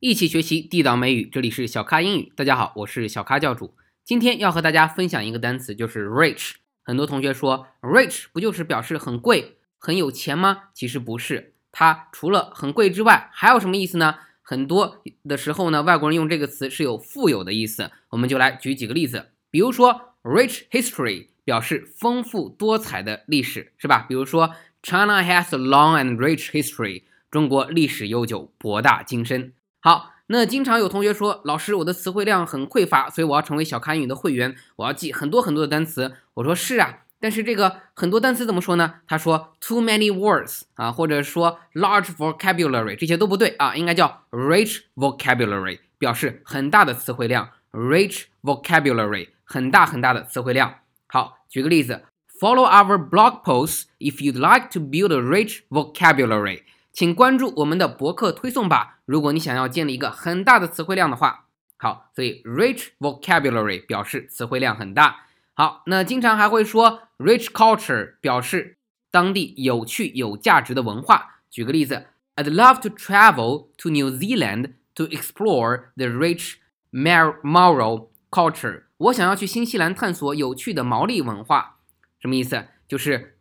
一起学习地道美语。这里是小咖英语，大家好，我是小咖教主。今天要和大家分享一个单词，就是 rich。很多同学说，rich 不就是表示很贵、很有钱吗？其实不是，它除了很贵之外，还有什么意思呢？很多的时候呢，外国人用这个词是有富有的意思。我们就来举几个例子，比如说 rich history 表示丰富多彩的历史，是吧？比如说 China has a long and rich history，中国历史悠久，博大精深。好，那经常有同学说，老师，我的词汇量很匮乏，所以我要成为小咖英语的会员，我要记很多很多的单词。我说是啊，但是这个很多单词怎么说呢？他说 too many words 啊，或者说 large vocabulary，这些都不对啊，应该叫 rich vocabulary，表示很大的词汇量。rich vocabulary，很大很大的词汇量。好，举个例子，follow our blog posts if you'd like to build a rich vocabulary。请关注我们的博客推送吧。如果你想要建立一个很大的词汇量的话，好，所以 rich vocabulary 表示词汇量很大。好，那经常还会说 rich culture 表示当地有趣有价值的文化。举个例子，I'd love to travel to New Zealand to explore the rich moral culture。我想要去新西兰探索有趣的毛利文化。什么意思？就是。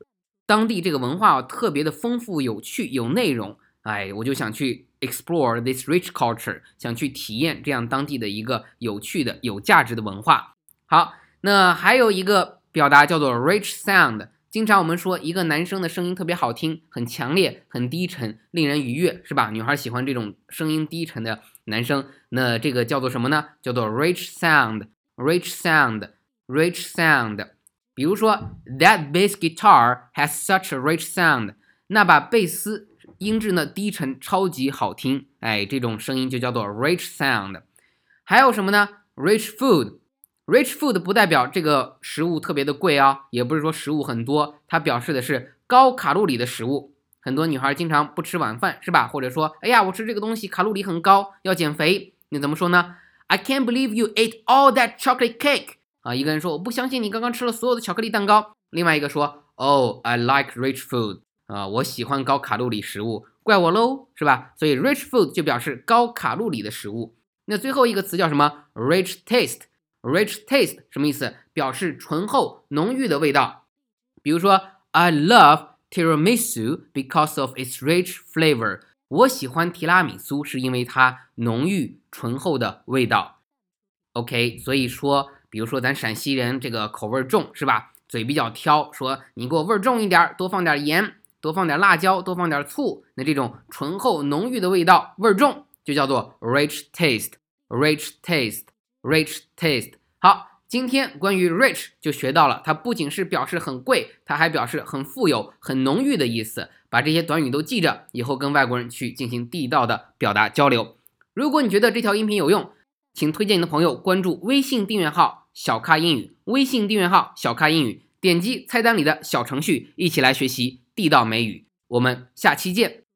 当地这个文化特别的丰富、有趣、有内容，哎，我就想去 explore this rich culture，想去体验这样当地的一个有趣的、有价值的文化。好，那还有一个表达叫做 rich sound，经常我们说一个男生的声音特别好听，很强烈、很低沉，令人愉悦，是吧？女孩喜欢这种声音低沉的男生，那这个叫做什么呢？叫做 rich sound，rich sound，rich sound。比如说，That bass guitar has such a rich sound。那把贝斯音质呢低沉，超级好听。哎，这种声音就叫做 rich sound。还有什么呢？Rich food，rich food 不代表这个食物特别的贵啊，也不是说食物很多，它表示的是高卡路里的食物。很多女孩经常不吃晚饭，是吧？或者说，哎呀，我吃这个东西卡路里很高，要减肥。你怎么说呢？I can't believe you ate all that chocolate cake。啊，一个人说我不相信你刚刚吃了所有的巧克力蛋糕。另外一个说，Oh, I like rich food。啊，我喜欢高卡路里食物，怪我喽，是吧？所以 rich food 就表示高卡路里的食物。那最后一个词叫什么？rich taste。rich taste 什么意思？表示醇厚、浓郁的味道。比如说，I love tiramisu because of its rich flavor。我喜欢提拉米苏是因为它浓郁醇厚的味道。OK，所以说。比如说咱陕西人这个口味重是吧？嘴比较挑，说你给我味儿重一点，多放点盐，多放点辣椒，多放点醋。那这种醇厚浓郁的味道，味儿重，就叫做 rich taste，rich taste，rich taste。好，今天关于 rich 就学到了，它不仅是表示很贵，它还表示很富有、很浓郁的意思。把这些短语都记着，以后跟外国人去进行地道的表达交流。如果你觉得这条音频有用，请推荐你的朋友关注微信订阅号“小咖英语”，微信订阅号“小咖英语”，点击菜单里的小程序，一起来学习地道美语。我们下期见。